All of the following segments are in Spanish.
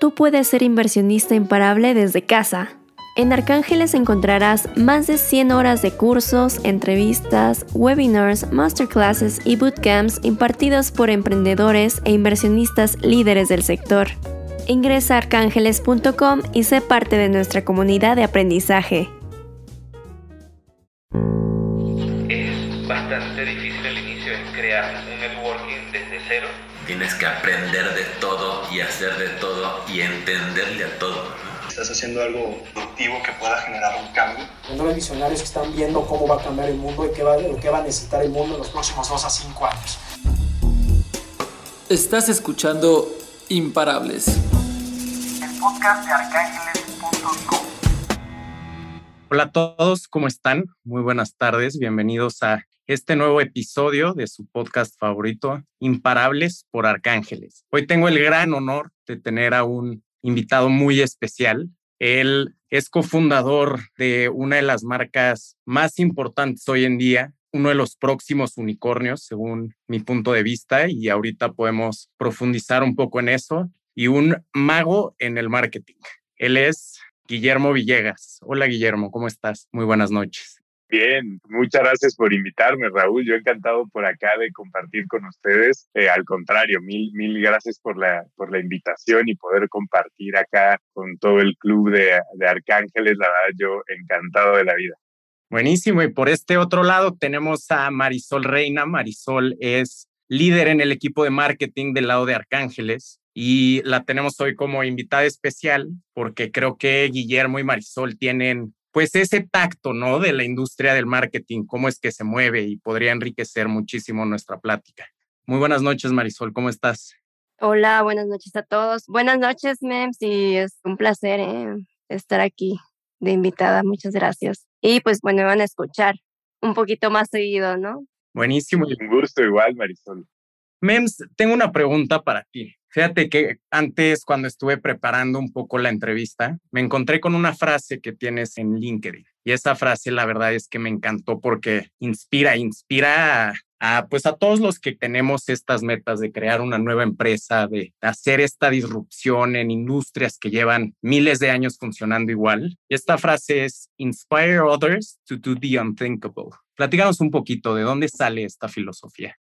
tú puedes ser inversionista imparable desde casa. En Arcángeles encontrarás más de 100 horas de cursos, entrevistas, webinars, masterclasses y bootcamps impartidos por emprendedores e inversionistas líderes del sector. Ingresa a arcángeles.com y sé parte de nuestra comunidad de aprendizaje. Tienes que aprender de todo y hacer de todo y entenderle a todo estás haciendo algo productivo que pueda generar un cambio. Los visionarios que están viendo cómo va a cambiar el mundo y qué va, qué va a necesitar el mundo en los próximos 2 a 5 años. Estás escuchando Imparables. El podcast de arcángeles.com. Hola a todos, ¿cómo están? Muy buenas tardes, bienvenidos a este nuevo episodio de su podcast favorito, Imparables por Arcángeles. Hoy tengo el gran honor de tener a un invitado muy especial. Él es cofundador de una de las marcas más importantes hoy en día, uno de los próximos unicornios, según mi punto de vista, y ahorita podemos profundizar un poco en eso, y un mago en el marketing. Él es Guillermo Villegas. Hola Guillermo, ¿cómo estás? Muy buenas noches. Bien, muchas gracias por invitarme, Raúl. Yo encantado por acá de compartir con ustedes. Eh, al contrario, mil, mil gracias por la, por la invitación y poder compartir acá con todo el club de, de Arcángeles. La verdad, yo encantado de la vida. Buenísimo. Y por este otro lado tenemos a Marisol Reina. Marisol es líder en el equipo de marketing del lado de Arcángeles y la tenemos hoy como invitada especial porque creo que Guillermo y Marisol tienen pues ese tacto, ¿no? De la industria del marketing, cómo es que se mueve y podría enriquecer muchísimo nuestra plática. Muy buenas noches, Marisol, ¿cómo estás? Hola, buenas noches a todos. Buenas noches, Mems, y es un placer eh, estar aquí de invitada. Muchas gracias. Y pues bueno, me van a escuchar un poquito más seguido, ¿no? Buenísimo. Un gusto igual, Marisol. Mems, tengo una pregunta para ti. Fíjate que antes, cuando estuve preparando un poco la entrevista, me encontré con una frase que tienes en LinkedIn. Y esa frase, la verdad es que me encantó porque inspira, inspira a, pues a todos los que tenemos estas metas de crear una nueva empresa, de hacer esta disrupción en industrias que llevan miles de años funcionando igual. Y esta frase es Inspire others to do the unthinkable. Platícanos un poquito de dónde sale esta filosofía.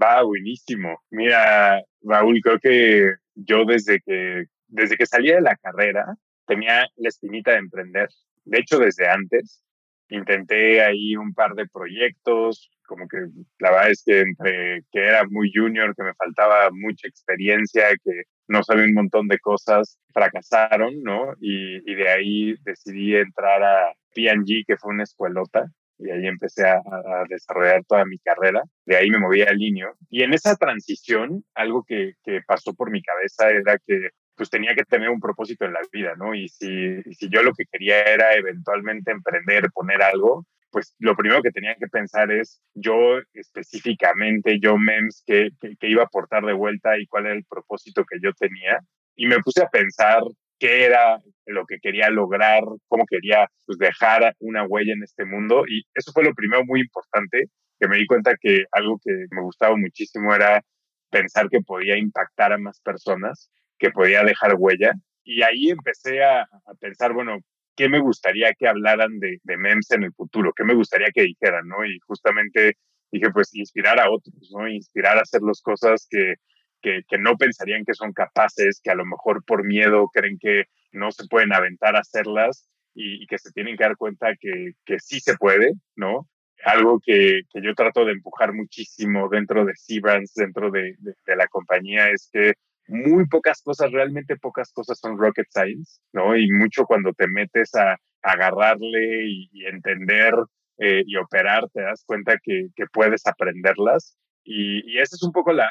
Va, buenísimo. Mira, Raúl, creo que yo desde que, desde que salí de la carrera tenía la espinita de emprender. De hecho, desde antes intenté ahí un par de proyectos, como que la verdad es que entre que era muy junior, que me faltaba mucha experiencia, que no sabía un montón de cosas, fracasaron, ¿no? Y, y de ahí decidí entrar a P&G, que fue una escuelota, y ahí empecé a, desarrollar toda mi carrera. De ahí me moví al Linio. Y en esa transición, algo que, que, pasó por mi cabeza era que pues tenía que tener un propósito en la vida, ¿no? Y si, si yo lo que quería era eventualmente emprender, poner algo, pues lo primero que tenía que pensar es yo específicamente, yo MEMS, qué, qué, iba a aportar de vuelta y cuál era el propósito que yo tenía. Y me puse a pensar qué era lo que quería lograr, cómo quería pues, dejar una huella en este mundo. Y eso fue lo primero muy importante, que me di cuenta que algo que me gustaba muchísimo era pensar que podía impactar a más personas, que podía dejar huella. Y ahí empecé a, pensar, bueno, ¿qué me gustaría que hablaran de, de, MEMS en el futuro? ¿Qué me gustaría que dijeran? ¿no? Y justamente dije, pues inspirar a otros, ¿no? Inspirar a hacer las cosas que, que, no pensarían que son capaces, que a lo mejor por miedo creen que no se pueden aventar a hacerlas y, que se tienen que dar cuenta que, que sí se puede, ¿no? Algo que, que, yo trato de empujar muchísimo dentro de Seabrands, dentro de, de, la compañía, es que muy pocas cosas, realmente pocas cosas son rocket science, ¿no? Y mucho cuando te metes a, agarrarle y, entender eh, y operar, te das cuenta que, que puedes aprenderlas y, esa es un poco la,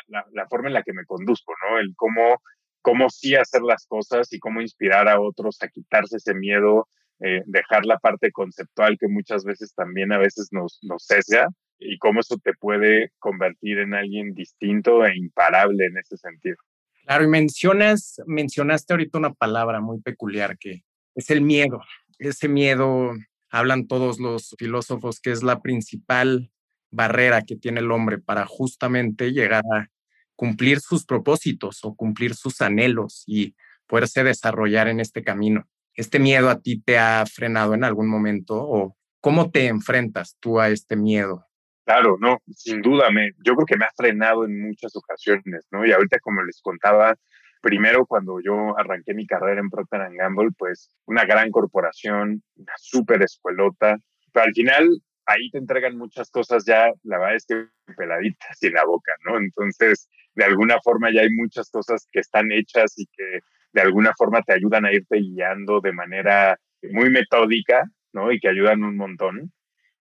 forma en la que me conduzco, ¿no? El cómo, cómo sí hacer las cosas y cómo inspirar a otros a quitarse ese miedo, eh, dejar la parte conceptual que muchas veces también a veces nos, nos sesga y cómo eso te puede convertir en alguien distinto e imparable en ese sentido. Claro, y mencionas, mencionaste ahorita una palabra muy peculiar que es el miedo. Ese miedo, hablan todos los filósofos, que es la principal barrera que tiene el hombre para justamente llegar a cumplir sus propósitos o cumplir sus anhelos. Y poderse desarrollar en este camino. ¿Este miedo a ti te ha frenado en algún momento o cómo te enfrentas tú a este miedo? Claro, no, sin duda, me, yo creo que me ha frenado en muchas ocasiones, ¿no? Y ahorita, como les contaba, primero cuando yo arranqué mi carrera en Procter Gamble, pues una gran corporación, una súper escuelota, pero al final ahí te entregan muchas cosas ya, la verdad es que peladitas y en la boca, ¿no? Entonces, de alguna forma ya hay muchas cosas que están hechas y que de alguna forma te ayudan a irte guiando de manera muy metódica, ¿no? Y que ayudan un montón.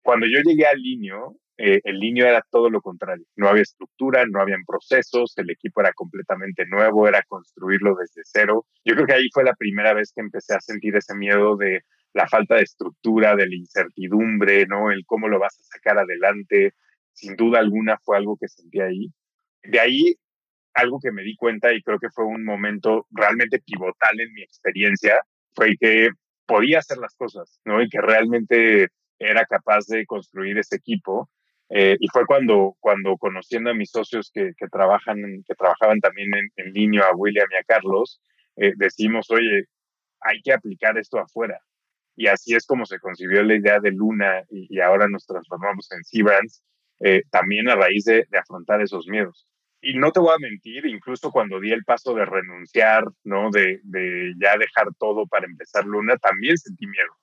Cuando yo llegué al Linio, eh, el Linio era todo lo contrario. No había estructura, no habían procesos, el equipo era completamente nuevo, era construirlo desde cero. Yo creo que ahí fue la primera vez que empecé a sentir ese miedo de la falta de estructura, de la incertidumbre, ¿no? El cómo lo vas a sacar adelante. Sin duda alguna fue algo que sentí ahí. De ahí, algo que me di cuenta y creo que fue un momento realmente pivotal en mi experiencia, fue que podía hacer las cosas, ¿no? Y que realmente era capaz de construir ese equipo. Eh, y fue cuando, cuando conociendo a mis socios que, que trabajan, que trabajaban también en, en, línea, a William y a Carlos, eh, decimos, oye, hay que aplicar esto afuera. Y así es como se concibió la idea de Luna y, ahora nos transformamos en Seabrands, eh, también a raíz de, de, afrontar esos miedos. Y no te voy a mentir, incluso cuando di el paso de renunciar, ¿no? De, de ya dejar todo para empezar Luna, también sentí miedo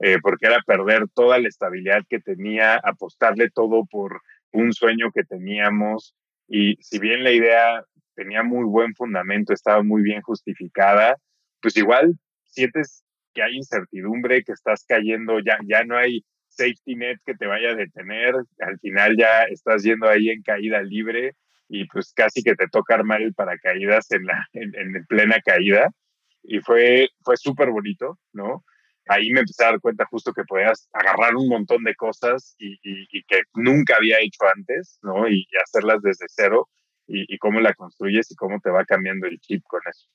eh, porque era perder toda la estabilidad que tenía, apostarle todo por un sueño que teníamos. Y si bien la idea tenía muy buen fundamento, estaba muy bien justificada, pues igual sientes que hay incertidumbre, que estás cayendo, ya, ya no hay safety net que te vaya a detener, al final ya estás yendo ahí en caída libre y pues casi que te toca armar el paracaídas en, la, en, en plena caída. Y fue, fue súper bonito, ¿no? ahí me empecé a dar cuenta justo que podías agarrar un montón de cosas y, y, y que nunca había hecho antes, ¿no? Y, y hacerlas desde cero y, cómo la construyes y cómo te va cambiando el chip con eso.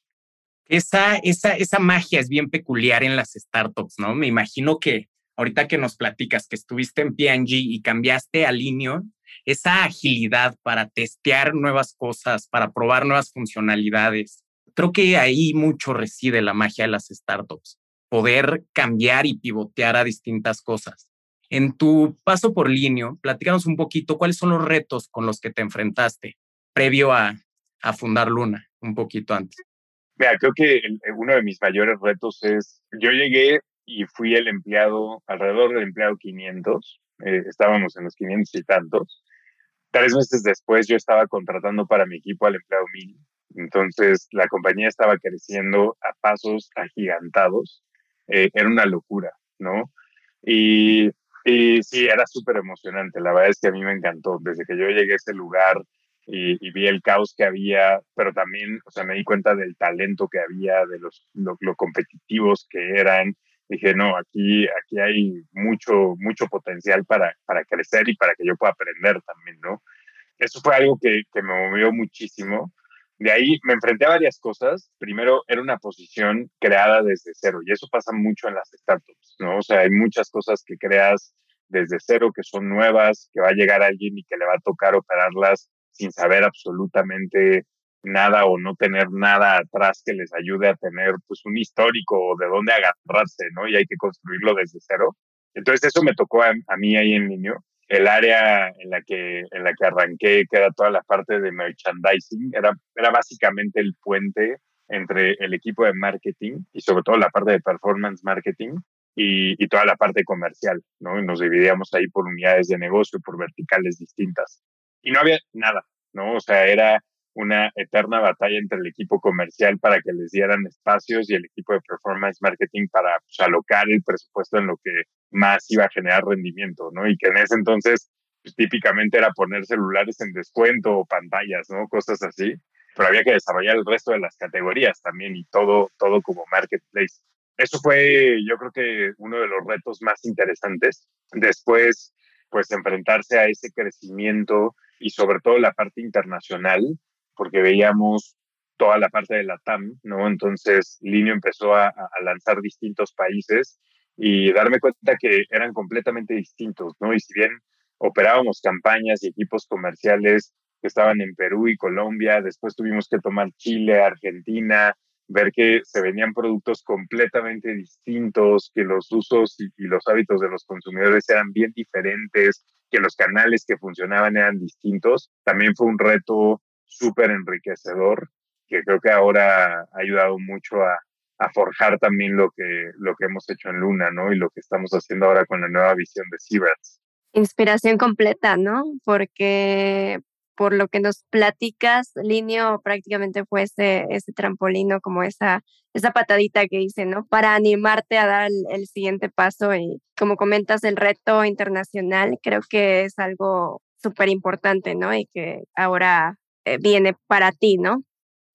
Esa, esa, esa magia es bien peculiar en las startups, ¿no? Me imagino que ahorita que nos platicas que estuviste en P&G y cambiaste a Linio, esa agilidad para testear nuevas cosas, para probar nuevas funcionalidades, creo que ahí mucho reside la magia de las startups poder cambiar y pivotear a distintas cosas. En tu paso por Linio, platícanos un poquito cuáles son los retos con los que te enfrentaste previo a, a fundar Luna, un poquito antes. Mira, creo que el, uno de mis mayores retos es, yo llegué y fui el empleado, alrededor del empleado 500, eh, estábamos en los 500 y tantos. Tres meses después yo estaba contratando para mi equipo al empleado 1000. Entonces la compañía estaba creciendo a pasos agigantados eh, era una locura, ¿no? Y, y sí, era súper emocionante. La verdad es que a mí me encantó. Desde que yo llegué a ese lugar y, y, vi el caos que había, pero también, o sea, me di cuenta del talento que había, de los, lo, lo competitivos que eran. Dije, no, aquí, aquí hay mucho, mucho potencial para, para crecer y para que yo pueda aprender también, ¿no? Eso fue algo que, que me movió muchísimo. De ahí me enfrenté a varias cosas. Primero, era una posición creada desde cero y eso pasa mucho en las startups, ¿no? O sea, hay muchas cosas que creas desde cero que son nuevas, que va a llegar alguien y que le va a tocar operarlas sin saber absolutamente nada o no tener nada atrás que les ayude a tener pues un histórico o de dónde agarrarse, ¿no? Y hay que construirlo desde cero. Entonces eso me tocó a, a mí ahí en niño el área en la que, en la que arranqué, que era toda la parte de merchandising, era, era básicamente el puente entre el equipo de marketing y sobre todo la parte de performance marketing y, y toda la parte comercial, ¿no? Y nos dividíamos ahí por unidades de negocio, por verticales distintas. Y no había nada, ¿no? O sea, era una eterna batalla entre el equipo comercial para que les dieran espacios y el equipo de performance marketing para pues, alocar el presupuesto en lo que más iba a generar rendimiento, ¿no? Y que en ese entonces pues, típicamente era poner celulares en descuento o pantallas, ¿no? Cosas así. Pero había que desarrollar el resto de las categorías también y todo, todo como marketplace. Eso fue, yo creo que uno de los retos más interesantes. Después, pues enfrentarse a ese crecimiento y sobre todo la parte internacional, porque veíamos toda la parte de la TAM, ¿no? Entonces, Linio empezó a, lanzar distintos países y darme cuenta que eran completamente distintos, ¿no? Y si bien operábamos campañas y equipos comerciales que estaban en Perú y Colombia, después tuvimos que tomar Chile, Argentina, ver que se venían productos completamente distintos, que los usos y, los hábitos de los consumidores eran bien diferentes, que los canales que funcionaban eran distintos, también fue un reto súper enriquecedor que creo que ahora ha ayudado mucho a, forjar también lo que, lo que hemos hecho en Luna, ¿no? Y lo que estamos haciendo ahora con la nueva visión de Seabrats. Inspiración completa, ¿no? Porque por lo que nos platicas, Linio prácticamente fue ese, ese trampolino, como esa, esa patadita que hice, ¿no? Para animarte a dar el, siguiente paso y como comentas, el reto internacional, creo que es algo súper importante, ¿no? Y que ahora eh, viene para ti, ¿no?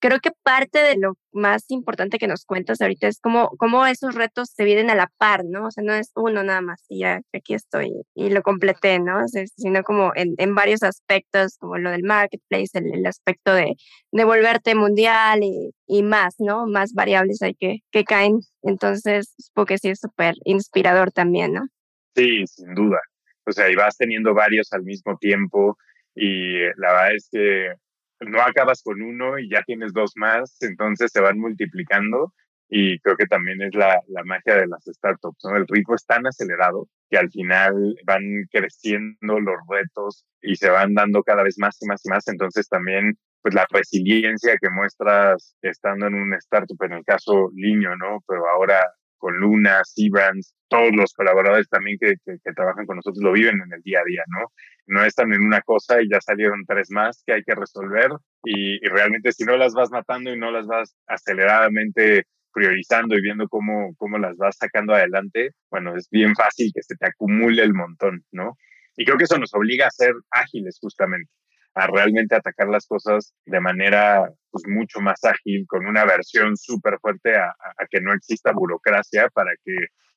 Creo que parte de lo más importante que nos cuentas ahorita es cómo, cómo esos retos se vienen a la par, ¿no? O sea, no es uno nada más y ya aquí estoy y lo completé, ¿no? Sino como en, en, varios aspectos, como lo del marketplace, el, el aspecto de, de, volverte mundial y, más, ¿no? Más variables hay que, que caen. Entonces, porque sí es súper inspirador también, ¿no? Sí, sin duda. O sea, y vas teniendo varios al mismo tiempo y la verdad es que no acabas con uno y ya tienes dos más, entonces se van multiplicando y creo que también es la, la magia de las startups, ¿no? El ritmo es tan acelerado que al final van creciendo los retos y se van dando cada vez más y más y más, entonces también pues la resiliencia que muestras estando en un startup, en el caso Liño, ¿no? Pero ahora con Luna, Seabrands, todos los colaboradores también que, que, que, trabajan con nosotros lo viven en el día a día, ¿no? No están en una cosa y ya salieron tres más que hay que resolver y, y realmente si no las vas matando y no las vas aceleradamente priorizando y viendo cómo, cómo las vas sacando adelante, bueno, es bien fácil que se te acumule el montón, ¿no? Y creo que eso nos obliga a ser ágiles justamente a realmente atacar las cosas de manera pues, mucho más ágil, con una versión súper fuerte a, que no exista burocracia para que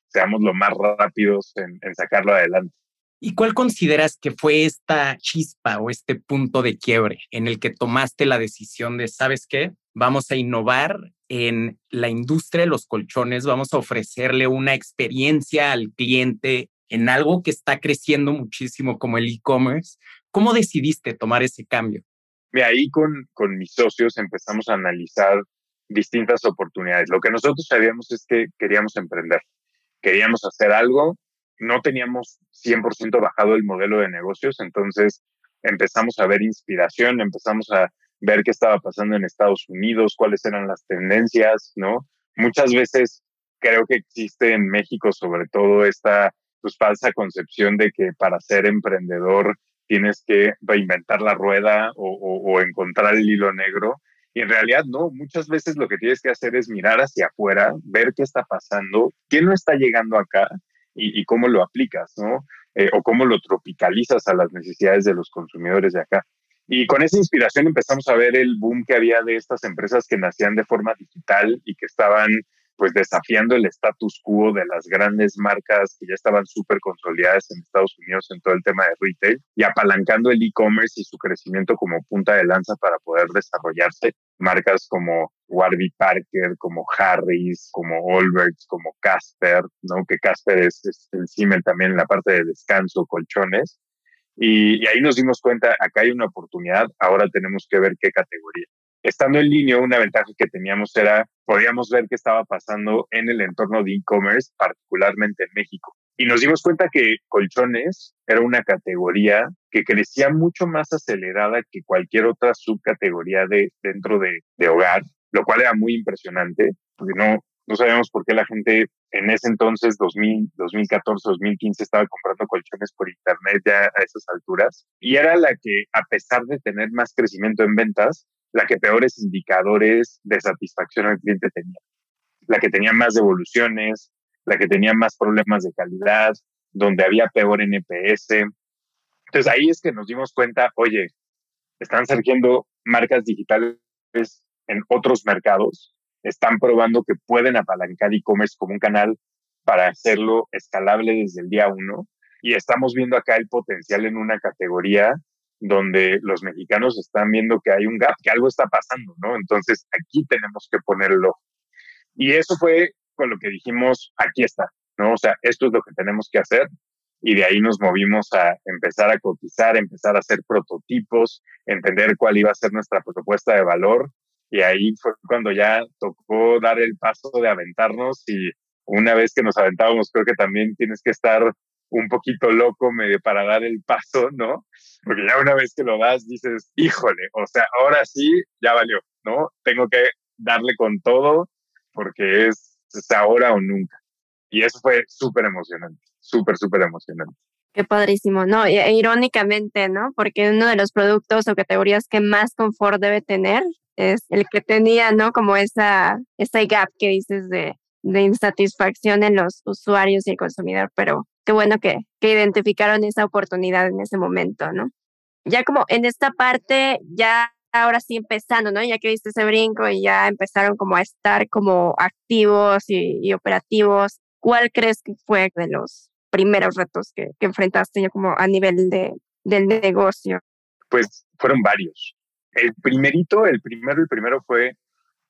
seamos lo más rápidos en, en sacarlo adelante. ¿Y cuál consideras que fue esta chispa o este punto de quiebre en el que tomaste la decisión de, ¿sabes qué? Vamos a innovar en la industria de los colchones, vamos a ofrecerle una experiencia al cliente en algo que está creciendo muchísimo como el e-commerce, ¿Cómo decidiste tomar ese cambio? Mira, ahí con, con mis socios empezamos a analizar distintas oportunidades. Lo que nosotros sabíamos es que queríamos emprender, queríamos hacer algo, no teníamos 100% bajado el modelo de negocios, entonces empezamos a ver inspiración, empezamos a ver qué estaba pasando en Estados Unidos, cuáles eran las tendencias, ¿no? Muchas veces creo que existe en México sobre todo esta pues, falsa concepción de que para ser emprendedor tienes que reinventar la rueda o, o, o, encontrar el hilo negro. Y en realidad no, muchas veces lo que tienes que hacer es mirar hacia afuera, ver qué está pasando, qué no está llegando acá y, y cómo lo aplicas, ¿no? Eh, o cómo lo tropicalizas a las necesidades de los consumidores de acá. Y con esa inspiración empezamos a ver el boom que había de estas empresas que nacían de forma digital y que estaban pues desafiando el status quo de las grandes marcas que ya estaban súper consolidadas en Estados Unidos en todo el tema de retail y apalancando el e-commerce y su crecimiento como punta de lanza para poder desarrollarse. Marcas como Warby Parker, como Harris, como Allbirds, como Casper, ¿no? Que Casper es, es Siemens también en la parte de descanso, colchones. Y, y ahí nos dimos cuenta, acá hay una oportunidad, ahora tenemos que ver qué categoría estando en línea, una ventaja que teníamos era, podíamos ver qué estaba pasando en el entorno de e-commerce, particularmente en México. Y nos dimos cuenta que colchones era una categoría que crecía mucho más acelerada que cualquier otra subcategoría de, dentro de, de hogar, lo cual era muy impresionante, porque no, no sabíamos por qué la gente en ese entonces, 2000, 2014, 2015, estaba comprando colchones por internet ya a esas alturas. Y era la que, a pesar de tener más crecimiento en ventas, la que peores indicadores de satisfacción al cliente tenía, la que tenía más devoluciones, la que tenía más problemas de calidad, donde había peor NPS. Entonces ahí es que nos dimos cuenta, oye, están surgiendo marcas digitales en otros mercados, están probando que pueden apalancar e-commerce como un canal para hacerlo escalable desde el día uno y estamos viendo acá el potencial en una categoría donde los mexicanos están viendo que hay un gap, que algo está pasando, ¿no? Entonces aquí tenemos que ponerlo. Y eso fue con lo que dijimos, aquí está, ¿no? O sea, esto es lo que tenemos que hacer. Y de ahí nos movimos a empezar a cotizar, empezar a hacer prototipos, entender cuál iba a ser nuestra propuesta de valor Y ahí fue cuando ya tocó dar el paso de aventarnos y una vez que nos aventábamos, creo que también tienes que estar un poquito loco medio para dar el paso, ¿no? Porque ya una vez que lo das, dices, híjole, o sea, ahora sí, ya valió, ¿no? Tengo que darle con todo porque es, es ahora o nunca. Y eso fue súper emocionante, súper, súper emocionante. Qué padrísimo, ¿no? E, irónicamente, ¿no? Porque uno de los productos o categorías que más confort debe tener es el que tenía, ¿no? Como esa, esa gap que dices de, de insatisfacción en los usuarios y el consumidor, pero qué bueno que, que identificaron esa oportunidad en ese momento, ¿no? Ya como en esta parte, ya ahora sí empezando, ¿no? Ya que viste ese brinco y ya empezaron como a estar como activos y, operativos, ¿cuál crees que fue de los primeros retos que, que enfrentaste ya como a nivel de, del negocio? Pues fueron varios. El primerito, el primero, el primero fue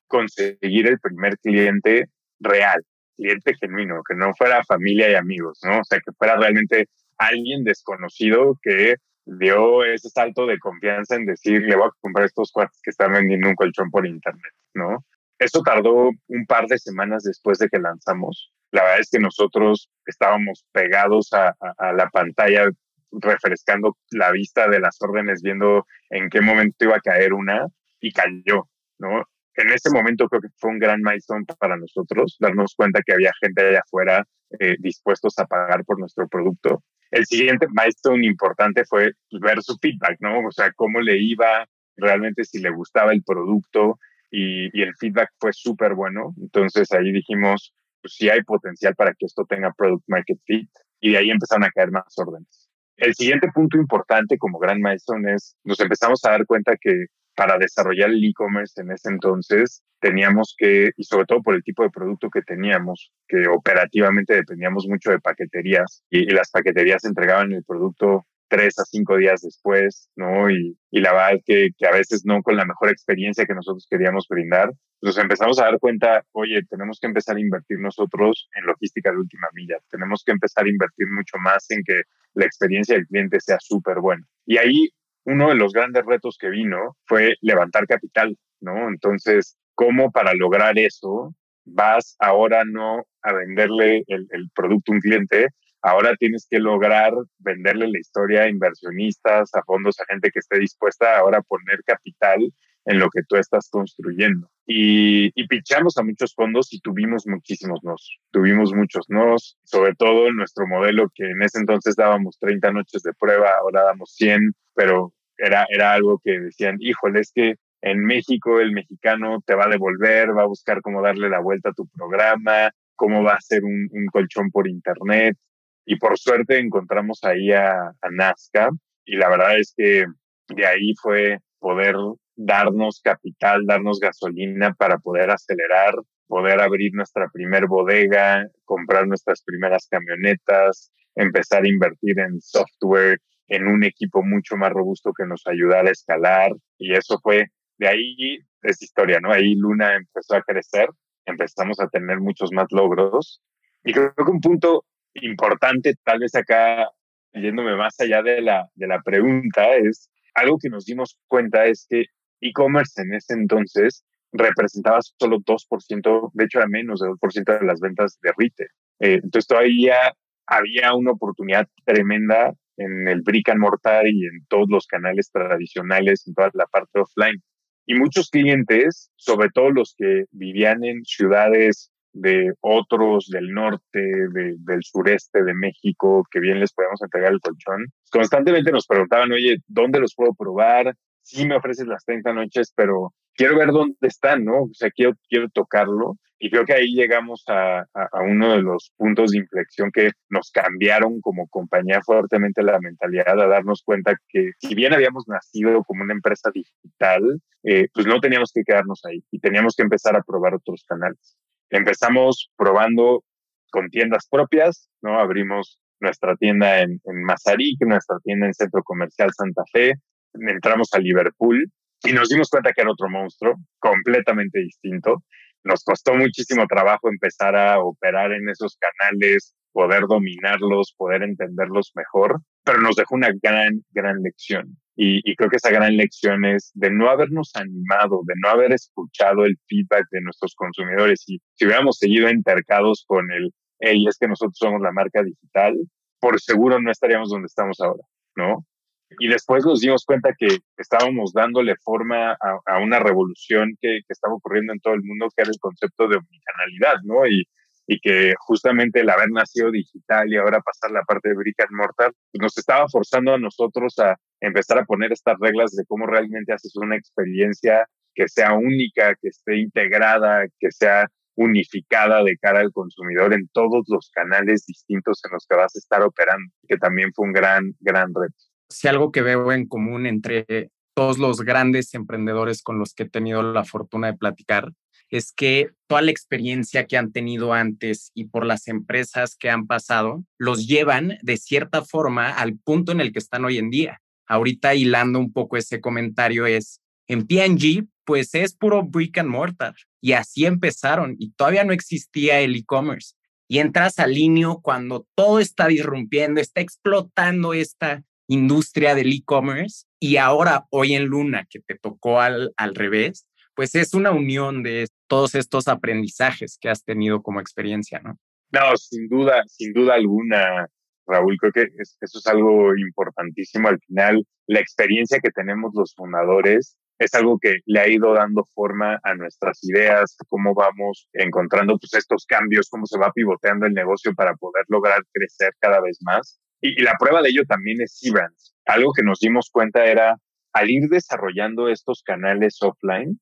conseguir el primer cliente real, cliente genuino, que no fuera familia y amigos, ¿no? O sea, que fuera realmente alguien desconocido que dio ese salto de confianza en decir, le voy a comprar estos cuates que están vendiendo un colchón por internet, ¿no? Eso tardó un par de semanas después de que lanzamos. La verdad es que nosotros estábamos pegados a, a la pantalla refrescando la vista de las órdenes, viendo en qué momento iba a caer una y cayó, ¿no? En ese momento creo que fue un gran milestone para nosotros, darnos cuenta que había gente allá afuera eh, dispuestos a pagar por nuestro producto. El siguiente milestone importante fue pues, ver su feedback, ¿no? O sea, cómo le iba realmente, si le gustaba el producto y, y el feedback fue súper bueno. Entonces ahí dijimos, pues sí hay potencial para que esto tenga product market fit y de ahí empezaron a caer más órdenes. El siguiente punto importante como gran milestone es, nos empezamos a dar cuenta que para desarrollar el e-commerce en ese entonces teníamos que, y sobre todo por el tipo de producto que teníamos, que operativamente dependíamos mucho de paqueterías y, las paqueterías entregaban el producto tres a cinco días después, ¿no? Y, y la verdad que, que a veces no con la mejor experiencia que nosotros queríamos brindar, nos empezamos a dar cuenta, oye, tenemos que empezar a invertir nosotros en logística de última milla, tenemos que empezar a invertir mucho más en que la experiencia del cliente sea súper buena. Y ahí uno de los grandes retos que vino fue levantar capital, ¿no? Entonces, ¿cómo para lograr eso vas ahora no a venderle el, producto a un cliente, ahora tienes que lograr venderle la historia a inversionistas, a fondos, a gente que esté dispuesta ahora a poner capital en lo que tú estás construyendo. Y, y pichamos a muchos fondos y tuvimos muchísimos nos. Tuvimos muchos nos, sobre todo en nuestro modelo que en ese entonces dábamos 30 noches de prueba, ahora damos 100, pero era, era algo que decían, híjole, es que en México el mexicano te va a devolver, va a buscar cómo darle la vuelta a tu programa, cómo va a ser un, un colchón por internet. Y por suerte encontramos ahí a, a Nazca y la verdad es que de ahí fue poder darnos capital, darnos gasolina para poder acelerar, poder abrir nuestra primer bodega, comprar nuestras primeras camionetas, empezar a invertir en software, en un equipo mucho más robusto que nos ayudara a escalar. Y eso fue, de ahí es historia, ¿no? Ahí Luna empezó a crecer, empezamos a tener muchos más logros. Y creo que un punto importante, tal vez acá, yéndome más allá de la, de la pregunta, es algo que nos dimos cuenta es que e-commerce en ese entonces representaba solo 2%, de hecho era menos de 2% de las ventas de retail. Eh, entonces todavía había una oportunidad tremenda en el brick and mortar y en todos los canales tradicionales, en toda la parte offline. Y muchos clientes, sobre todo los que vivían en ciudades de otros del norte, del sureste de México, que bien les podemos entregar el colchón, constantemente nos preguntaban, oye, ¿dónde los puedo probar? Sí me ofreces las 30 noches, pero quiero ver dónde están, ¿no? O sea, quiero, quiero tocarlo. Y creo que ahí llegamos a, a, uno de los puntos de inflexión que nos cambiaron como compañía fuertemente la mentalidad, a darnos cuenta que si bien habíamos nacido como una empresa digital, eh, pues no teníamos que quedarnos ahí y teníamos que empezar a probar otros canales. Empezamos probando con tiendas propias, ¿no? Abrimos nuestra tienda en, en Mazarik, nuestra tienda en Centro Comercial Santa Fe, entramos a Liverpool y nos dimos cuenta que era otro monstruo, completamente distinto. Nos costó muchísimo trabajo empezar a operar en esos canales, poder dominarlos, poder entenderlos mejor, pero nos dejó una gran, gran lección. Y, y, creo que esa gran lección es de no habernos animado, de no haber escuchado el feedback de nuestros consumidores. Y si hubiéramos seguido entercados con el, hey, es que nosotros somos la marca digital, por seguro no estaríamos donde estamos ahora, ¿no? Y después nos dimos cuenta que estábamos dándole forma a, una revolución que, que, estaba ocurriendo en todo el mundo, que era el concepto de omnicanalidad, ¿no? Y, y que justamente el haber nacido digital y ahora pasar la parte de brick and mortar, pues nos estaba forzando a nosotros a empezar a poner estas reglas de cómo realmente haces una experiencia que sea única, que esté integrada, que sea unificada de cara al consumidor en todos los canales distintos en los que vas a estar operando, que también fue un gran, gran reto. Si algo que veo en común entre todos los grandes emprendedores con los que he tenido la fortuna de platicar es que toda la experiencia que han tenido antes y por las empresas que han pasado, los llevan de cierta forma al punto en el que están hoy en día. Ahorita hilando un poco ese comentario es, en PNG, pues es puro brick and mortar. Y así empezaron y todavía no existía el e-commerce. Y entras al Linio cuando todo está disrumpiendo, está explotando esta industria del e-commerce. Y ahora, hoy en Luna, que te tocó al, al revés, pues es una unión de todos estos aprendizajes que has tenido como experiencia, ¿no? No, sin duda, sin duda alguna, Raúl, creo que eso es algo importantísimo. Al final, la experiencia que tenemos los fundadores es algo que le ha ido dando forma a nuestras ideas, cómo vamos encontrando pues, estos cambios, cómo se va pivoteando el negocio para poder lograr crecer cada vez más. Y, la prueba de ello también es Seabrands. Algo que nos dimos cuenta era, al ir desarrollando estos canales offline,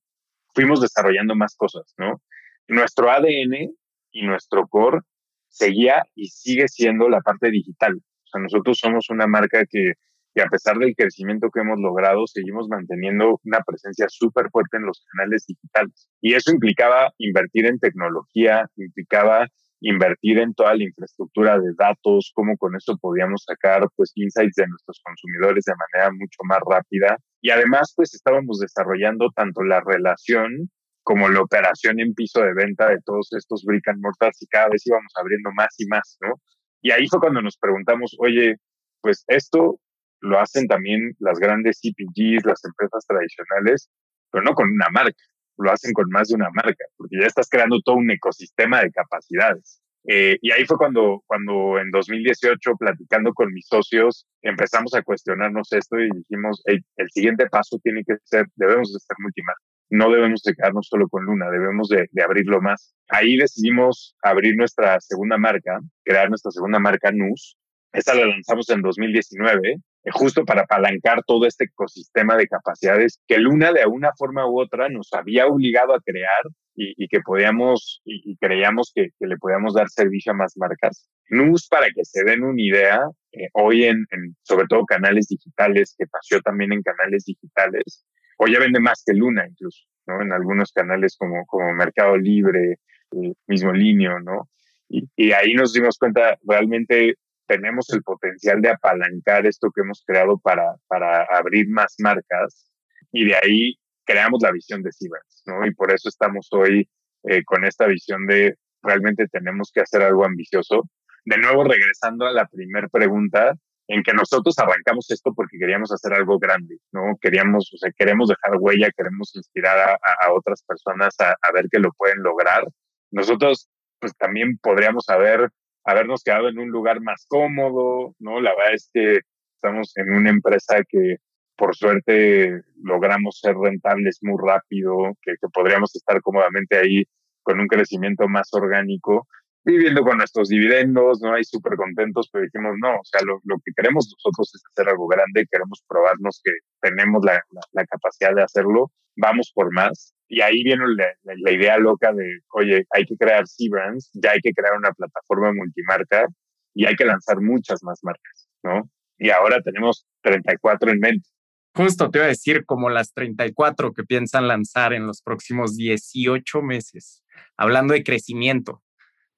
fuimos desarrollando más cosas, ¿no? Nuestro ADN y nuestro core seguía y sigue siendo la parte digital. O sea, nosotros somos una marca que, que a pesar del crecimiento que hemos logrado, seguimos manteniendo una presencia súper fuerte en los canales digitales. Y eso implicaba invertir en tecnología, implicaba invertir en toda la infraestructura de datos, cómo con eso podíamos sacar pues insights de nuestros consumidores de manera mucho más rápida. Y además pues estábamos desarrollando tanto la relación como la operación en piso de venta de todos estos brick and mortars y cada vez íbamos abriendo más y más, ¿no? Y ahí fue cuando nos preguntamos, oye, pues esto lo hacen también las grandes CPGs, las empresas tradicionales, pero no con una marca lo hacen con más de una marca, porque ya estás creando todo un ecosistema de capacidades. Eh, y ahí fue cuando, cuando en 2018, platicando con mis socios, empezamos a cuestionarnos esto y dijimos, el siguiente paso tiene que ser, debemos de ser multimarca. No debemos de quedarnos solo con Luna, debemos de, de abrirlo más. Ahí decidimos abrir nuestra segunda marca, crear nuestra segunda marca NUS. Esa la lanzamos en 2019 eh, justo para apalancar todo este ecosistema de capacidades que Luna de una forma u otra nos había obligado a crear y, que podíamos y, y creíamos que, le podíamos dar servicio a más marcas. NUS, para que se den una idea, eh, hoy en, sobre todo canales digitales, que pasó también en canales digitales, hoy ya vende más que Luna incluso, ¿no? En algunos canales como, como Mercado Libre, eh, mismo Linio, ¿no? Y ahí nos dimos cuenta realmente tenemos el potencial de apalancar esto que hemos creado para, para abrir más marcas y de ahí creamos la visión de Sivers, ¿no? Y por eso estamos hoy eh, con esta visión de realmente tenemos que hacer algo ambicioso. De nuevo, regresando a la primera pregunta, en que nosotros arrancamos esto porque queríamos hacer algo grande, ¿no? Queríamos, o sea, queremos dejar huella, queremos inspirar a, a otras personas a, a ver que lo pueden lograr. Nosotros, pues también podríamos haber habernos quedado en un lugar más cómodo, ¿no? La verdad es que estamos en una empresa que por suerte logramos ser rentables muy rápido, que, que podríamos estar cómodamente ahí con un crecimiento más orgánico, viviendo con nuestros dividendos, ¿no? Ahí súper contentos, pero dijimos, no, o sea, lo, lo, que queremos nosotros es hacer algo grande, queremos probarnos que tenemos la, la capacidad de hacerlo, vamos por más. Y ahí viene la, la, idea loca de, oye, hay que crear C-Brands, ya hay que crear una plataforma multimarca y hay que lanzar muchas más marcas, ¿no? Y ahora tenemos 34 en mente. Justo te iba a decir, como las 34 que piensan lanzar en los próximos 18 meses, hablando de crecimiento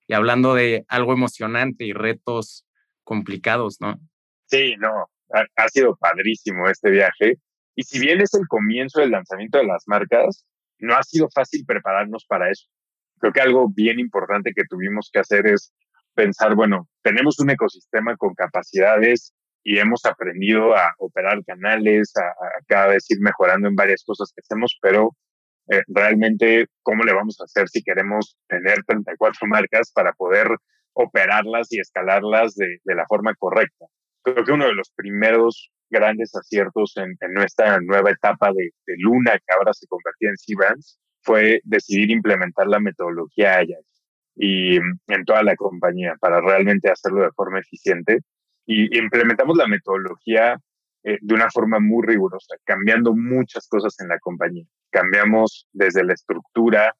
y hablando de algo emocionante y retos complicados, ¿no? Sí, no, ha, ha sido padrísimo este viaje. Y si bien es el comienzo del lanzamiento de las marcas, no ha sido fácil prepararnos para eso. Creo que algo bien importante que tuvimos que hacer es pensar, bueno, tenemos un ecosistema con capacidades y hemos aprendido a operar canales, a, cada vez ir mejorando en varias cosas que hacemos, pero eh, realmente, ¿cómo le vamos a hacer si queremos tener 34 marcas para poder operarlas y escalarlas de, la forma correcta? Creo que uno de los primeros grandes aciertos en, nuestra nueva etapa de, Luna, que ahora se convertía en C-Brands, fue decidir implementar la metodología Agile y en toda la compañía para realmente hacerlo de forma eficiente. Y implementamos la metodología eh, de una forma muy rigurosa, cambiando muchas cosas en la compañía. Cambiamos desde la estructura,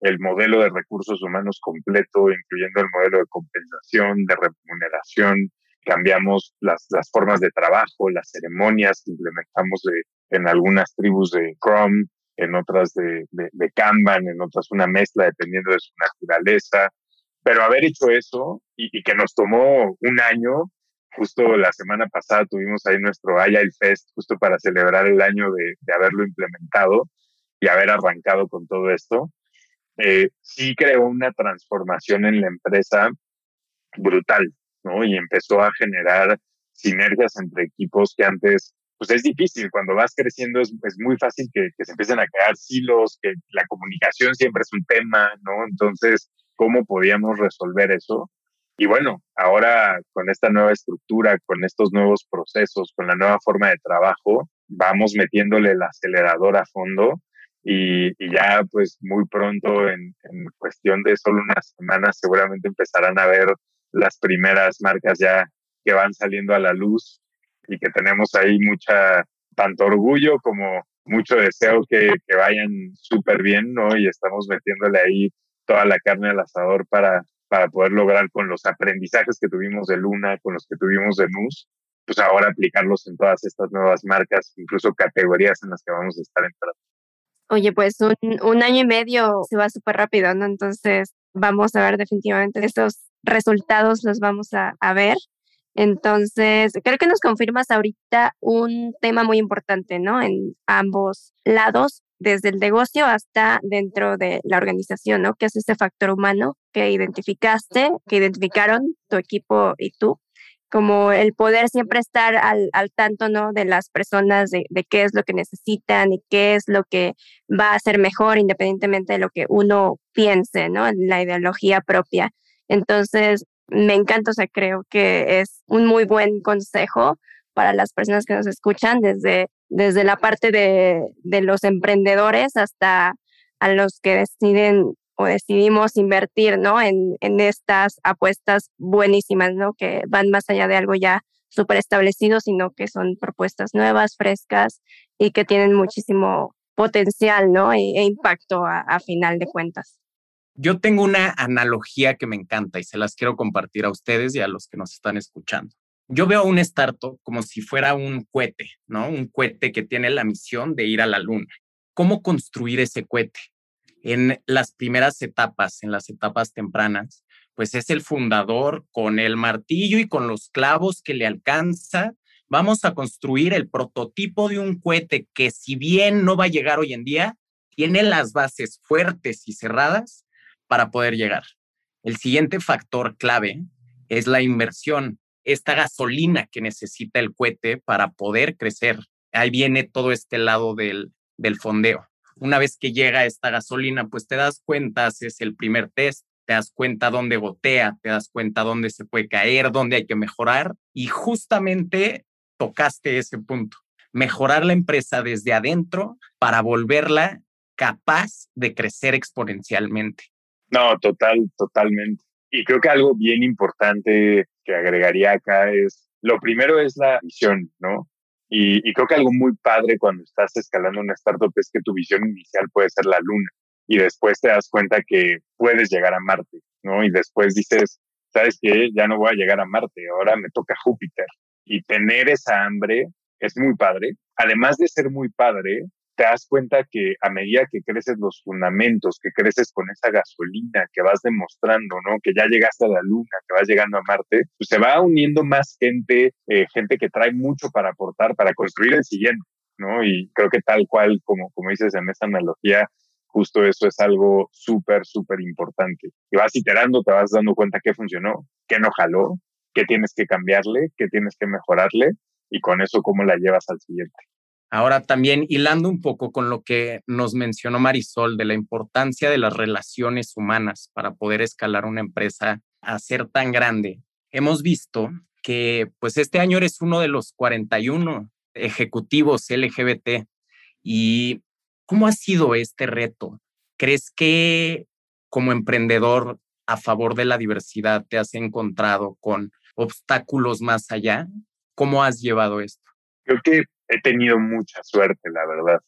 el modelo de recursos humanos completo, incluyendo el modelo de compensación, de remuneración, cambiamos las, las formas de trabajo, las ceremonias implementamos de, en algunas tribus de Chrome, en otras de, de, Kanban, en otras una mezcla dependiendo de su naturaleza. Pero haber hecho eso y, que nos tomó un año, justo la semana pasada tuvimos ahí nuestro Agile Fest, justo para celebrar el año de, de haberlo implementado y haber arrancado con todo esto, eh, sí creó una transformación en la empresa brutal, ¿no? Y empezó a generar sinergias entre equipos que antes pues es difícil. Cuando vas creciendo es, es muy fácil que, que, se empiecen a crear silos, que la comunicación siempre es un tema, ¿no? Entonces, ¿cómo podíamos resolver eso? Y bueno, ahora con esta nueva estructura, con estos nuevos procesos, con la nueva forma de trabajo, vamos metiéndole el acelerador a fondo y, y ya pues muy pronto, en, en cuestión de solo unas semanas, seguramente empezarán a ver las primeras marcas ya que van saliendo a la luz y que tenemos ahí mucha, tanto orgullo como mucho deseo que, que vayan súper bien, ¿no? Y estamos metiéndole ahí toda la carne al asador para, para poder lograr con los aprendizajes que tuvimos de Luna, con los que tuvimos de NUS, pues ahora aplicarlos en todas estas nuevas marcas, incluso categorías en las que vamos a estar entrando. Oye, pues un, un año y medio se va súper rápido, ¿no? Entonces vamos a ver definitivamente estos resultados, los vamos a, a ver. Entonces, creo que nos confirmas ahorita un tema muy importante, ¿no? En ambos lados, desde el negocio hasta dentro de la organización, ¿no? Que es ese factor humano que identificaste, que identificaron tu equipo y tú, como el poder siempre estar al, al tanto, ¿no? De las personas, de, de, qué es lo que necesitan y qué es lo que va a ser mejor, independientemente de lo que uno piense, ¿no? La ideología propia. Entonces, me encanta, o sea, creo que es un muy buen consejo para las personas que nos escuchan, desde, desde la parte de, de los emprendedores hasta a los que deciden o decidimos invertir, ¿no? En, en estas apuestas buenísimas, ¿no? Que van más allá de algo ya súper establecido, sino que son propuestas nuevas, frescas y que tienen muchísimo potencial, ¿no? E, e impacto a, a final de cuentas. Yo tengo una analogía que me encanta y se las quiero compartir a ustedes y a los que nos están escuchando. Yo veo un startup como si fuera un cohete, ¿no? Un cohete que tiene la misión de ir a la luna. ¿Cómo construir ese cohete? En las primeras etapas, en las etapas tempranas, pues es el fundador con el martillo y con los clavos que le alcanza. Vamos a construir el prototipo de un cohete que si bien no va a llegar hoy en día, tiene las bases fuertes y cerradas para poder llegar. El siguiente factor clave es la inversión, esta gasolina que necesita el cohete para poder crecer. Ahí viene todo este lado del, del fondeo. Una vez que llega esta gasolina, pues te das cuenta, haces el primer test, te das cuenta dónde gotea, te das cuenta dónde se puede caer, dónde hay que mejorar y justamente tocaste ese punto. Mejorar la empresa desde adentro para volverla capaz de crecer exponencialmente. No, total, totalmente. Y creo que algo bien importante que agregaría acá es, lo primero es la visión, ¿no? Y, creo que algo muy padre cuando estás escalando una startup es que tu visión inicial puede ser la luna y después te das cuenta que puedes llegar a Marte, ¿no? Y después dices, ¿sabes qué? Ya no voy a llegar a Marte, ahora me toca Júpiter. Y tener esa hambre es muy padre. Además de ser muy padre, te das cuenta que a medida que creces los fundamentos, que creces con esa gasolina, que vas demostrando, ¿no? Que ya llegaste a la luna, que vas llegando a Marte, pues se va uniendo más gente, eh, gente que trae mucho para aportar, para construir el siguiente, ¿no? Y creo que tal cual, como, como dices en esta analogía, justo eso es algo súper, súper importante. Y vas iterando, te vas dando cuenta qué funcionó, qué no jaló, qué tienes que cambiarle, qué tienes que mejorarle y con eso cómo la llevas al siguiente. Ahora también hilando un poco con lo que nos mencionó Marisol de la importancia de las relaciones humanas para poder escalar una empresa a ser tan grande. Hemos visto que pues este año eres uno de los 41 ejecutivos LGBT y ¿cómo ha sido este reto? ¿Crees que como emprendedor a favor de la diversidad te has encontrado con obstáculos más allá? ¿Cómo has llevado esto? Creo que he tenido mucha suerte, la verdad.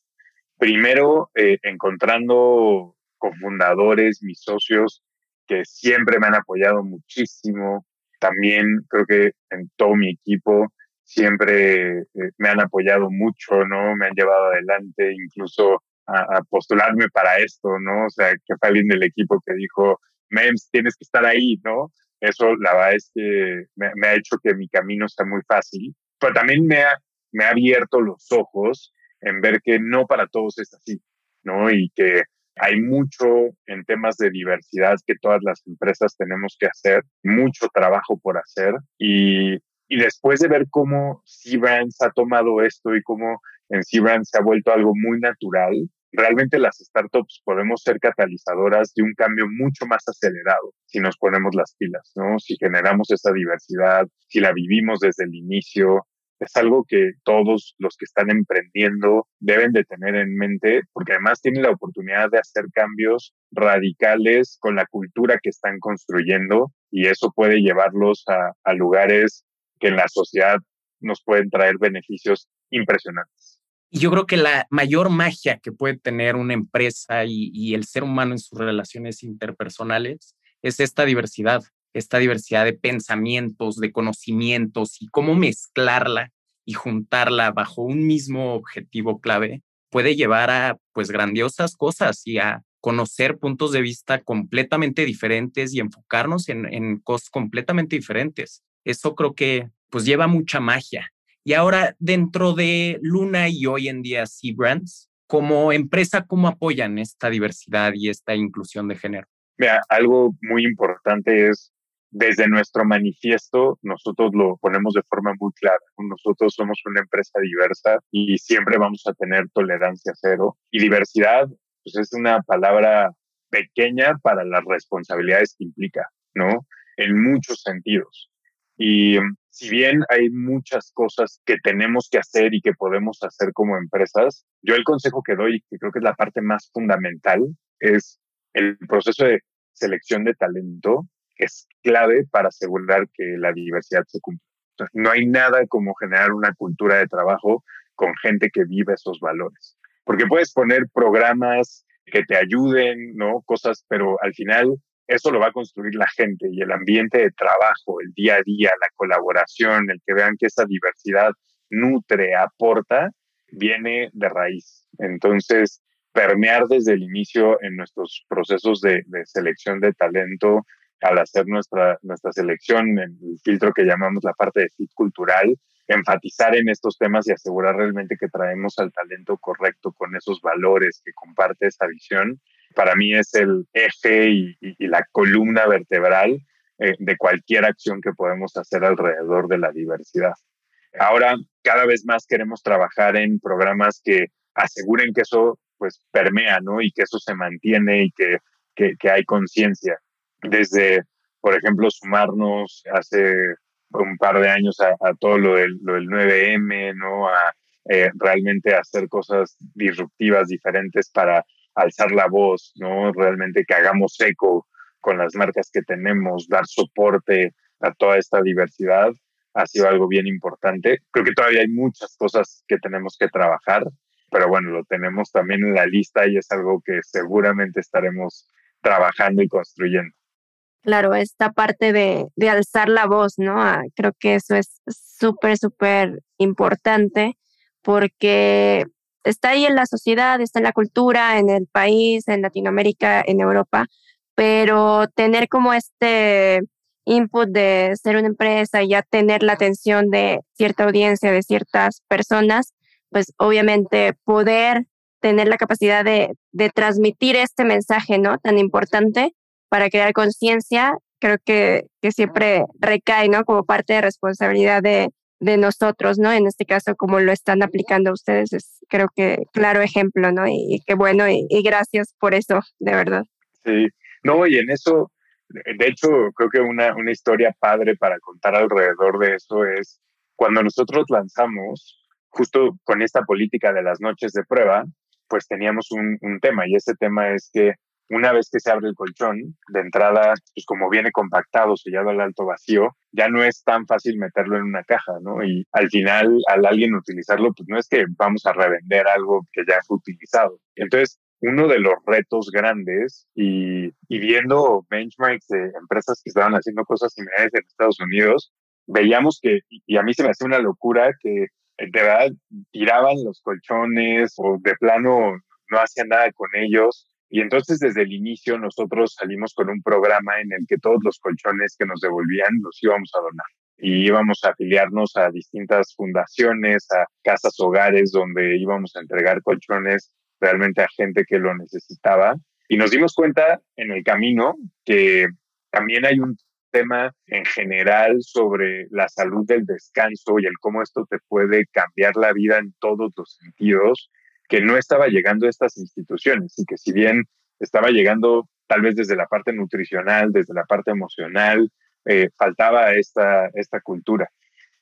Primero, eh, encontrando cofundadores, mis socios, que siempre me han apoyado muchísimo. También creo que en todo mi equipo siempre eh, me han apoyado mucho, ¿no? Me han llevado adelante, incluso a, postularme para esto, ¿no? O sea, que fue alguien del equipo que dijo, Mems, tienes que estar ahí, ¿no? Eso, la verdad es que me, me ha hecho que mi camino sea muy fácil, pero también me ha, me ha abierto los ojos en ver que no para todos es así, ¿no? Y que hay mucho en temas de diversidad que todas las empresas tenemos que hacer, mucho trabajo por hacer y, y después de ver cómo C-Brands ha tomado esto y cómo en C-Brands se ha vuelto algo muy natural, realmente las startups podemos ser catalizadoras de un cambio mucho más acelerado si nos ponemos las pilas, ¿no? Si generamos esa diversidad, si la vivimos desde el inicio, es algo que todos los que están emprendiendo deben de tener en mente, porque además tienen la oportunidad de hacer cambios radicales con la cultura que están construyendo y eso puede llevarlos a, lugares que en la sociedad nos pueden traer beneficios impresionantes. Y yo creo que la mayor magia que puede tener una empresa y, y el ser humano en sus relaciones interpersonales es esta diversidad esta diversidad de pensamientos, de conocimientos y cómo mezclarla y juntarla bajo un mismo objetivo clave puede llevar a pues grandiosas cosas y a conocer puntos de vista completamente diferentes y enfocarnos en, en cosas completamente diferentes. Eso creo que pues lleva mucha magia. Y ahora dentro de Luna y hoy en día Brands, como empresa, ¿cómo apoyan esta diversidad y esta inclusión de género? Mira, algo muy importante es desde nuestro manifiesto nosotros lo ponemos de forma muy clara. Nosotros somos una empresa diversa y siempre vamos a tener tolerancia cero. Y diversidad, pues es una palabra pequeña para las responsabilidades que implica, ¿no? En muchos sentidos. Y mm, si bien hay muchas cosas que tenemos que hacer y que podemos hacer como empresas, yo el consejo que doy, que creo que es la parte más fundamental, es el proceso de selección de talento es clave para asegurar que la diversidad se cumpla. no hay nada como generar una cultura de trabajo con gente que vive esos valores. Porque puedes poner programas que te ayuden, ¿no? Cosas, pero al final eso lo va a construir la gente y el ambiente de trabajo, el día a día, la colaboración, el que vean que esa diversidad nutre, aporta, viene de raíz. Entonces, permear desde el inicio en nuestros procesos de, de selección de talento, al hacer nuestra, nuestra selección, en el filtro que llamamos la parte de fit cultural, enfatizar en estos temas y asegurar realmente que traemos al talento correcto con esos valores que comparte esa visión, para mí es el eje y, la columna vertebral eh, de cualquier acción que podemos hacer alrededor de la diversidad. Ahora, cada vez más queremos trabajar en programas que aseguren que eso pues permea, ¿no? Y que eso se mantiene y que, que, que hay conciencia desde, por ejemplo, sumarnos hace un par de años a, todo lo del, lo del 9M, ¿no? A eh, realmente hacer cosas disruptivas, diferentes para alzar la voz, ¿no? Realmente que hagamos eco con las marcas que tenemos, dar soporte a toda esta diversidad, ha sido algo bien importante. Creo que todavía hay muchas cosas que tenemos que trabajar, pero bueno, lo tenemos también en la lista y es algo que seguramente estaremos trabajando y construyendo. Claro, esta parte de, de alzar la voz, ¿no? Ah, creo que eso es súper, súper importante porque está ahí en la sociedad, está en la cultura, en el país, en Latinoamérica, en Europa, pero tener como este input de ser una empresa y ya tener la atención de cierta audiencia, de ciertas personas, pues obviamente poder tener la capacidad de, de transmitir este mensaje, ¿no? Tan importante, para crear conciencia, creo que, que siempre recae, ¿no? Como parte de responsabilidad de, de nosotros, ¿no? En este caso, como lo están aplicando ustedes, es creo que claro ejemplo, ¿no? Y, qué bueno, y, gracias por eso, de verdad. Sí, no, y en eso, de hecho, creo que una, una historia padre para contar alrededor de eso es cuando nosotros lanzamos, justo con esta política de las noches de prueba, pues teníamos un, un tema, y ese tema es que una vez que se abre el colchón, de entrada, pues como viene compactado, sellado al alto vacío, ya no es tan fácil meterlo en una caja, ¿no? Y al final, al alguien utilizarlo, pues no es que vamos a revender algo que ya fue utilizado. Entonces, uno de los retos grandes y, viendo benchmarks de empresas que estaban haciendo cosas similares en Estados Unidos, veíamos que, y a mí se me hace una locura que de verdad tiraban los colchones o de plano no hacían nada con ellos y entonces desde el inicio nosotros salimos con un programa en el que todos los colchones que nos devolvían los íbamos a donar. Y íbamos a afiliarnos a distintas fundaciones, a casas hogares donde íbamos a entregar colchones realmente a gente que lo necesitaba. Y nos dimos cuenta en el camino que también hay un tema en general sobre la salud del descanso y el cómo esto te puede cambiar la vida en todos los sentidos que no estaba llegando a estas instituciones y que si bien estaba llegando tal vez desde la parte nutricional, desde la parte emocional, eh, faltaba esta, esta cultura.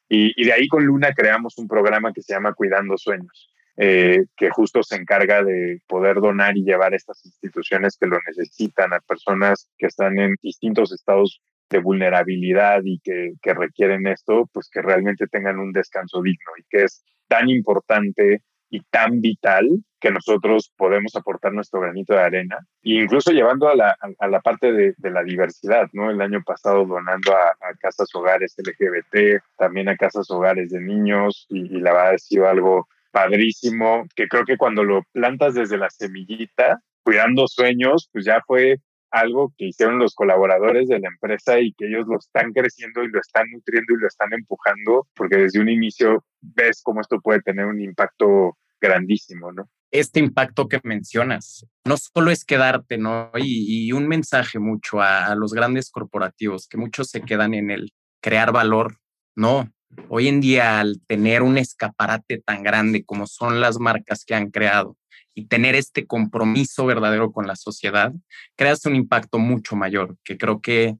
Y, de ahí con Luna creamos un programa que se llama Cuidando Sueños, eh, que justo se encarga de poder donar y llevar a estas instituciones que lo necesitan a personas que están en distintos estados de vulnerabilidad y que, que requieren esto, pues que realmente tengan un descanso digno y que es tan importante y tan vital que nosotros podemos aportar nuestro granito de arena, incluso llevando a la, a, la parte de, de, la diversidad, ¿no? El año pasado donando a, a, casas hogares LGBT, también a casas hogares de niños, y, y la verdad ha sido algo padrísimo, que creo que cuando lo plantas desde la semillita, cuidando sueños, pues ya fue algo que hicieron los colaboradores de la empresa y que ellos lo están creciendo y lo están nutriendo y lo están empujando, porque desde un inicio ves cómo esto puede tener un impacto grandísimo, ¿no? Este impacto que mencionas no solo es quedarte, ¿no? Y, un mensaje mucho a, los grandes corporativos, que muchos se quedan en el crear valor. No, hoy en día al tener un escaparate tan grande como son las marcas que han creado, y tener este compromiso verdadero con la sociedad, creas un impacto mucho mayor, que creo que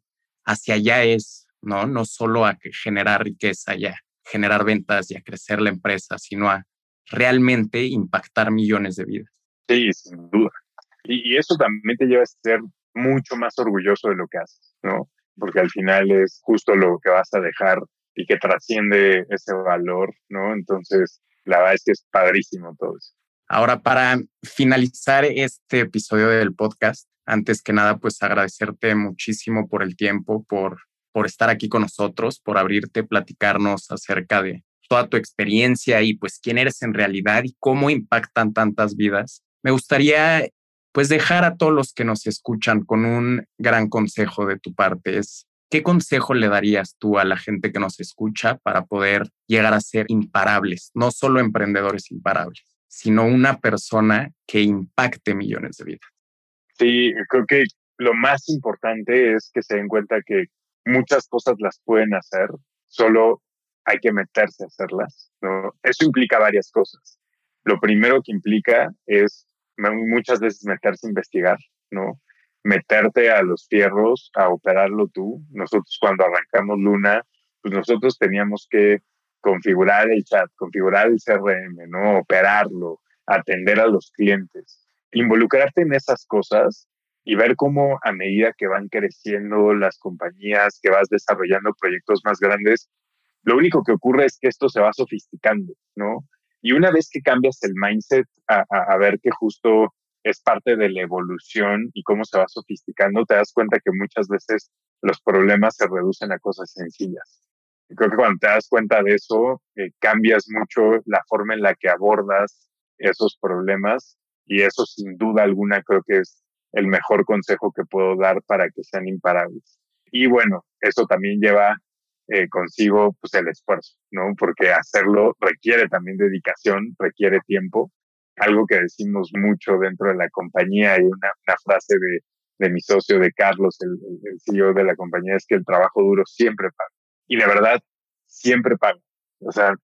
hacia allá es, ¿no? No solo a generar riqueza y a generar ventas y a crecer la empresa, sino a realmente impactar millones de vidas. Sí, sin duda. Y, eso también te lleva a ser mucho más orgulloso de lo que haces, ¿no? Porque al final es justo lo que vas a dejar y que trasciende ese valor, ¿no? Entonces, la verdad es que es padrísimo todo eso. Ahora, para finalizar este episodio del podcast, antes que nada, pues agradecerte muchísimo por el tiempo, por, por estar aquí con nosotros, por abrirte, platicarnos acerca de toda tu experiencia y pues quién eres en realidad y cómo impactan tantas vidas. Me gustaría pues dejar a todos los que nos escuchan con un gran consejo de tu parte. Es, ¿Qué consejo le darías tú a la gente que nos escucha para poder llegar a ser imparables, no solo emprendedores imparables? sino una persona que impacte millones de vidas. Sí, creo que lo más importante es que se den cuenta que muchas cosas las pueden hacer, solo hay que meterse a hacerlas. ¿no? Eso implica varias cosas. Lo primero que implica es muchas veces meterse a investigar, ¿no? Meterte a los fierros, a operarlo tú. Nosotros cuando arrancamos Luna, pues nosotros teníamos que configurar el chat, configurar el CRM, ¿no? Operarlo, atender a los clientes, involucrarte en esas cosas y ver cómo a medida que van creciendo las compañías, que vas desarrollando proyectos más grandes, lo único que ocurre es que esto se va sofisticando, ¿no? Y una vez que cambias el mindset a, a, ver que justo es parte de la evolución y cómo se va sofisticando, te das cuenta que muchas veces los problemas se reducen a cosas sencillas creo que cuando te das cuenta de eso, eh, cambias mucho la forma en la que abordas esos problemas y eso sin duda alguna creo que es el mejor consejo que puedo dar para que sean imparables. Y bueno, eso también lleva eh, consigo pues el esfuerzo, ¿no? Porque hacerlo requiere también dedicación, requiere tiempo. Algo que decimos mucho dentro de la compañía y una, frase de de mi socio, de Carlos, el, el CEO de la compañía, es que el trabajo duro siempre paga. Y de verdad, siempre paga. O sea,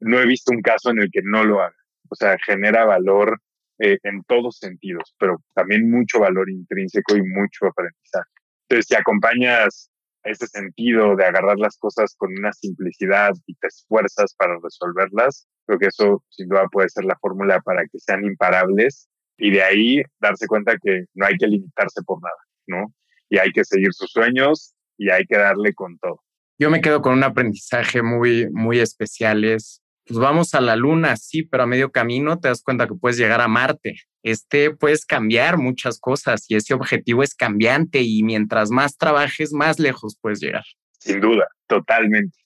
no he visto un caso en el que no lo haga. O sea, genera valor eh, en todos sentidos, pero también mucho valor intrínseco y mucho aprendizaje. Entonces, si acompañas ese sentido de agarrar las cosas con una simplicidad y te esfuerzas para resolverlas, creo que eso sin duda puede ser la fórmula para que sean imparables y de ahí darse cuenta que no hay que limitarse por nada, ¿no? Y hay que seguir sus sueños y hay que darle con todo. Yo me quedo con un aprendizaje muy, muy especial. Es, pues vamos a la luna, sí, pero a medio camino te das cuenta que puedes llegar a Marte. Este puedes cambiar muchas cosas y ese objetivo es cambiante y mientras más trabajes, más lejos puedes llegar. Sin duda, totalmente.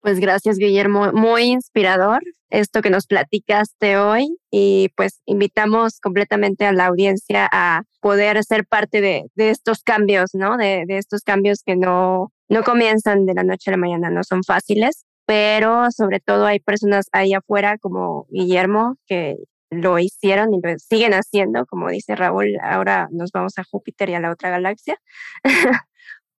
Pues gracias, Guillermo. Muy inspirador esto que nos platicaste hoy y pues invitamos completamente a la audiencia a poder ser parte de, de estos cambios, ¿no? De, de, estos cambios que no, no comienzan de la noche a la mañana, no son fáciles, pero sobre todo hay personas ahí afuera como Guillermo que lo hicieron y lo siguen haciendo, como dice Raúl, ahora nos vamos a Júpiter y a la otra galaxia.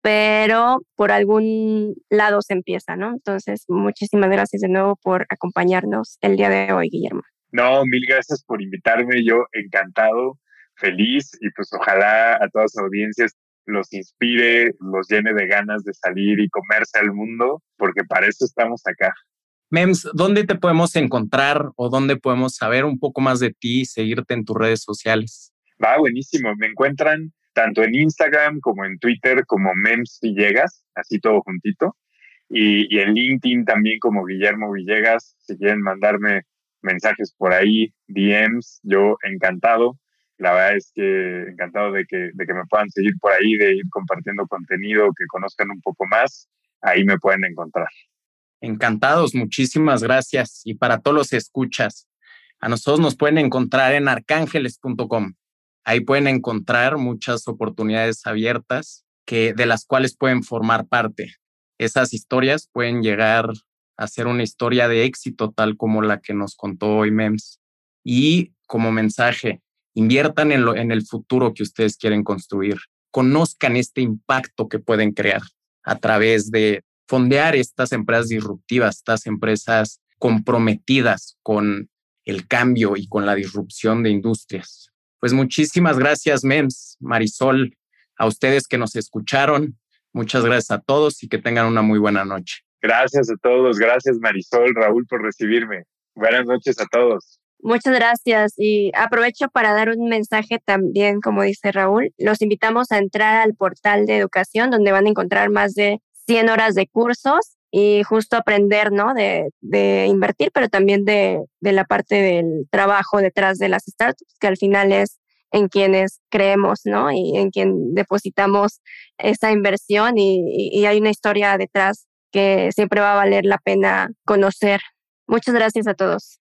pero por algún lado se empieza, ¿no? Entonces, muchísimas gracias de nuevo por acompañarnos el día de hoy, Guillermo. No, mil gracias por invitarme, yo encantado, feliz y pues ojalá a todas las audiencias los inspire, los llene de ganas de salir y comerse al mundo, porque para eso estamos acá. Mems, ¿dónde te podemos encontrar o dónde podemos saber un poco más de ti y seguirte en tus redes sociales? Va, buenísimo. Me encuentran tanto en Instagram como en Twitter como Mems Villegas, así todo juntito. Y, y, en LinkedIn también como Guillermo Villegas, si quieren mandarme mensajes por ahí, DMs, yo encantado. La verdad es que encantado de que, de que me puedan seguir por ahí, de ir compartiendo contenido, que conozcan un poco más. Ahí me pueden encontrar. Encantados, muchísimas gracias. Y para todos los escuchas, a nosotros nos pueden encontrar en arcángeles.com. Ahí pueden encontrar muchas oportunidades abiertas que, de las cuales pueden formar parte. Esas historias pueden llegar a ser una historia de éxito tal como la que nos contó hoy MEMS. Y como mensaje, inviertan en, lo, en el futuro que ustedes quieren construir. Conozcan este impacto que pueden crear a través de fondear estas empresas disruptivas, estas empresas comprometidas con el cambio y con la disrupción de industrias. Pues muchísimas gracias, MEMS, Marisol, a ustedes que nos escucharon. Muchas gracias a todos y que tengan una muy buena noche. Gracias a todos. Gracias, Marisol, Raúl, por recibirme. Buenas noches a todos. Muchas gracias y aprovecho para dar un mensaje también, como dice Raúl. Los invitamos a entrar al portal de educación donde van a encontrar más de 100 horas de cursos y justo aprender, ¿no? De, de invertir, pero también de, la parte del trabajo detrás de las startups, que al final es en quienes creemos, ¿no? Y en quien depositamos esa inversión y hay una historia detrás que siempre va a valer la pena conocer. Muchas gracias a todos.